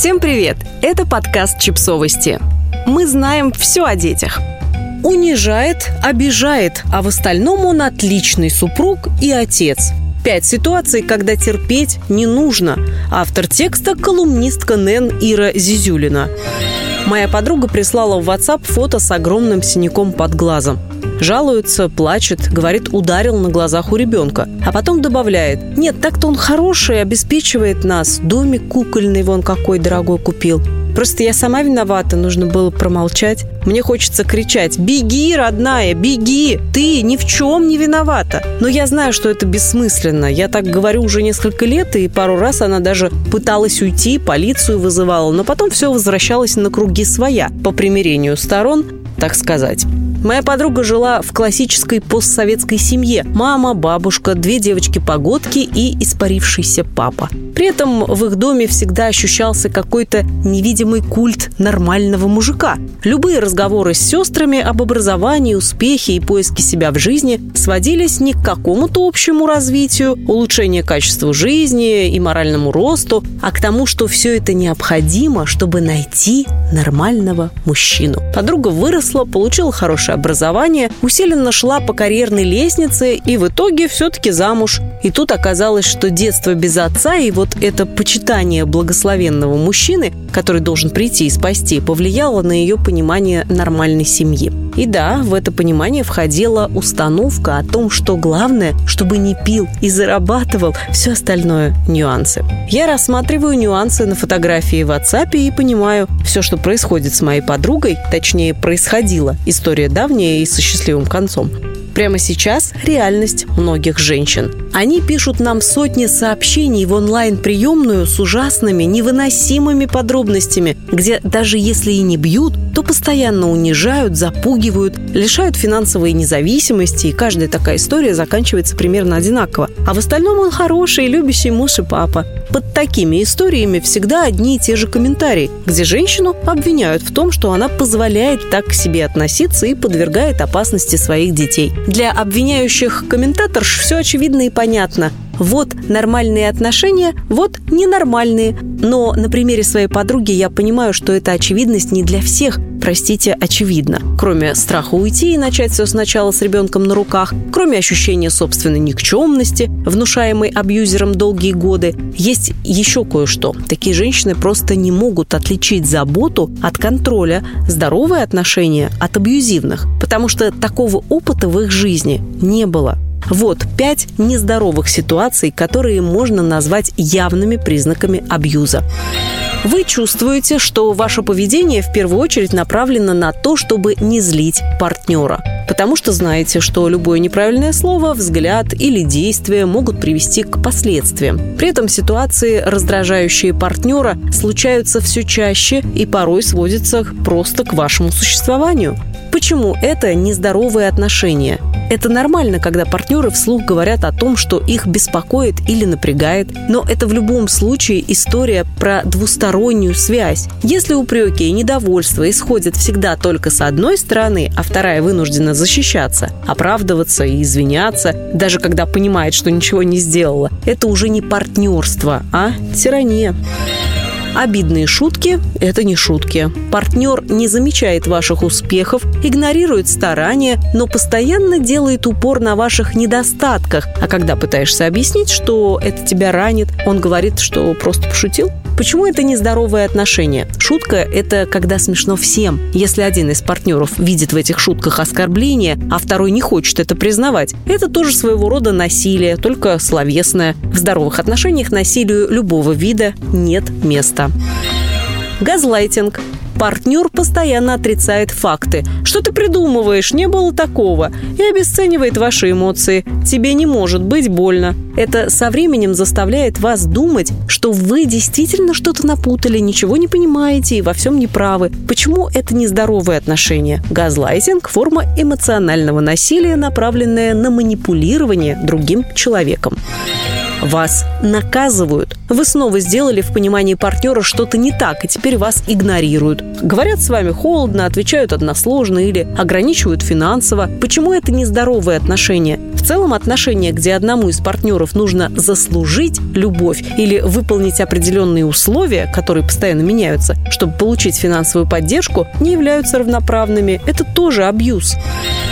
Всем привет! Это подкаст «Чипсовости». Мы знаем все о детях. Унижает, обижает, а в остальном он отличный супруг и отец. Пять ситуаций, когда терпеть не нужно. Автор текста – колумнистка Нэн Ира Зизюлина. Моя подруга прислала в WhatsApp фото с огромным синяком под глазом. Жалуется, плачет, говорит, ударил на глазах у ребенка. А потом добавляет, нет, так-то он хороший, обеспечивает нас. Домик кукольный вон какой дорогой купил. Просто я сама виновата, нужно было промолчать. Мне хочется кричать «Беги, родная, беги! Ты ни в чем не виновата!» Но я знаю, что это бессмысленно. Я так говорю уже несколько лет, и пару раз она даже пыталась уйти, полицию вызывала, но потом все возвращалось на круги своя, по примирению сторон, так сказать. Моя подруга жила в классической постсоветской семье. Мама, бабушка, две девочки-погодки и испарившийся папа. При этом в их доме всегда ощущался какой-то невидимый культ нормального мужика. Любые разговоры с сестрами об образовании, успехе и поиске себя в жизни сводились не к какому-то общему развитию, улучшению качества жизни и моральному росту, а к тому, что все это необходимо, чтобы найти нормального мужчину. Подруга выросла, получила хорошее образование, усиленно шла по карьерной лестнице и в итоге все-таки замуж. И тут оказалось, что детство без отца и вот это почитание благословенного мужчины, который должен прийти и спасти, повлияло на ее понимание нормальной семьи. И да, в это понимание входила установка о том, что главное, чтобы не пил и зарабатывал, все остальное – нюансы. Я рассматриваю нюансы на фотографии в WhatsApp и понимаю, все, что происходит с моей подругой, точнее, происходило, история давняя и со счастливым концом, Прямо сейчас реальность многих женщин. Они пишут нам сотни сообщений в онлайн-приемную с ужасными, невыносимыми подробностями, где даже если и не бьют, то постоянно унижают, запугивают, лишают финансовой независимости, и каждая такая история заканчивается примерно одинаково. А в остальном он хороший, любящий муж и папа. Под такими историями всегда одни и те же комментарии, где женщину обвиняют в том, что она позволяет так к себе относиться и подвергает опасности своих детей. Для обвиняющих комментаторш все очевидно и понятно. Вот нормальные отношения, вот ненормальные. Но на примере своей подруги я понимаю, что эта очевидность не для всех, простите, очевидно. Кроме страха уйти и начать все сначала с ребенком на руках, кроме ощущения собственной никчемности, внушаемой абьюзером долгие годы, есть еще кое-что. Такие женщины просто не могут отличить заботу от контроля, здоровые отношения от абьюзивных, потому что такого опыта в их жизни не было. Вот пять нездоровых ситуаций, которые можно назвать явными признаками абьюза. Вы чувствуете, что ваше поведение в первую очередь направлено на то, чтобы не злить партнера. Потому что знаете, что любое неправильное слово, взгляд или действие могут привести к последствиям. При этом ситуации, раздражающие партнера, случаются все чаще и порой сводятся просто к вашему существованию. Почему это нездоровые отношения? Это нормально, когда партнеры вслух говорят о том, что их беспокоит или напрягает, но это в любом случае история про двустороннюю связь. Если упреки и недовольство исходят всегда только с одной стороны, а вторая вынуждена защищаться, оправдываться и извиняться, даже когда понимает, что ничего не сделала, это уже не партнерство, а тирания. Обидные шутки – это не шутки. Партнер не замечает ваших успехов, игнорирует старания, но постоянно делает упор на ваших недостатках. А когда пытаешься объяснить, что это тебя ранит, он говорит, что просто пошутил. Почему это нездоровые отношения? Шутка – это когда смешно всем. Если один из партнеров видит в этих шутках оскорбление, а второй не хочет это признавать, это тоже своего рода насилие, только словесное. В здоровых отношениях насилию любого вида нет места. Газлайтинг Партнер постоянно отрицает факты. Что ты придумываешь? Не было такого. И обесценивает ваши эмоции. Тебе не может быть больно. Это со временем заставляет вас думать, что вы действительно что-то напутали, ничего не понимаете и во всем не правы. Почему это нездоровые отношения? Газлайтинг – форма эмоционального насилия, направленная на манипулирование другим человеком. Вас наказывают. Вы снова сделали в понимании партнера что-то не так, и теперь вас игнорируют. Говорят с вами холодно, отвечают односложно или ограничивают финансово. Почему это нездоровые отношения? В целом отношения, где одному из партнеров нужно заслужить любовь или выполнить определенные условия, которые постоянно меняются, чтобы получить финансовую поддержку, не являются равноправными. Это тоже абьюз.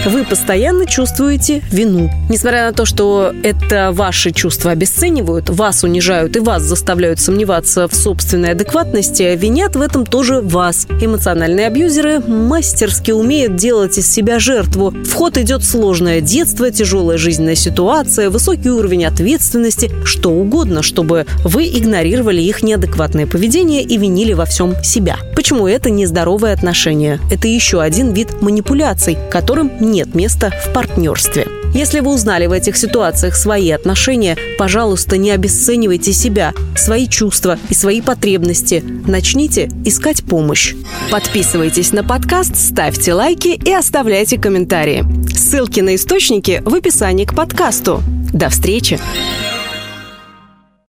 Вы постоянно чувствуете вину. Несмотря на то, что это ваши чувства обесценивают, вас унижают и вас заставляют сомневаться в собственной адекватности, винят в этом тоже вас. Эмоциональные абьюзеры мастерски умеют делать из себя жертву. В ход идет сложное детство, тяжелая жизненная ситуация, высокий уровень ответственности, что угодно, чтобы вы игнорировали их неадекватное поведение и винили во всем себя. Почему это нездоровое отношение? Это еще один вид манипуляций, которым нет места в партнерстве. Если вы узнали в этих ситуациях свои отношения, пожалуйста, не обесценивайте себя, свои чувства и свои потребности. Начните искать помощь. Подписывайтесь на подкаст, ставьте лайки и оставляйте комментарии. Ссылки на источники в описании к подкасту. До встречи!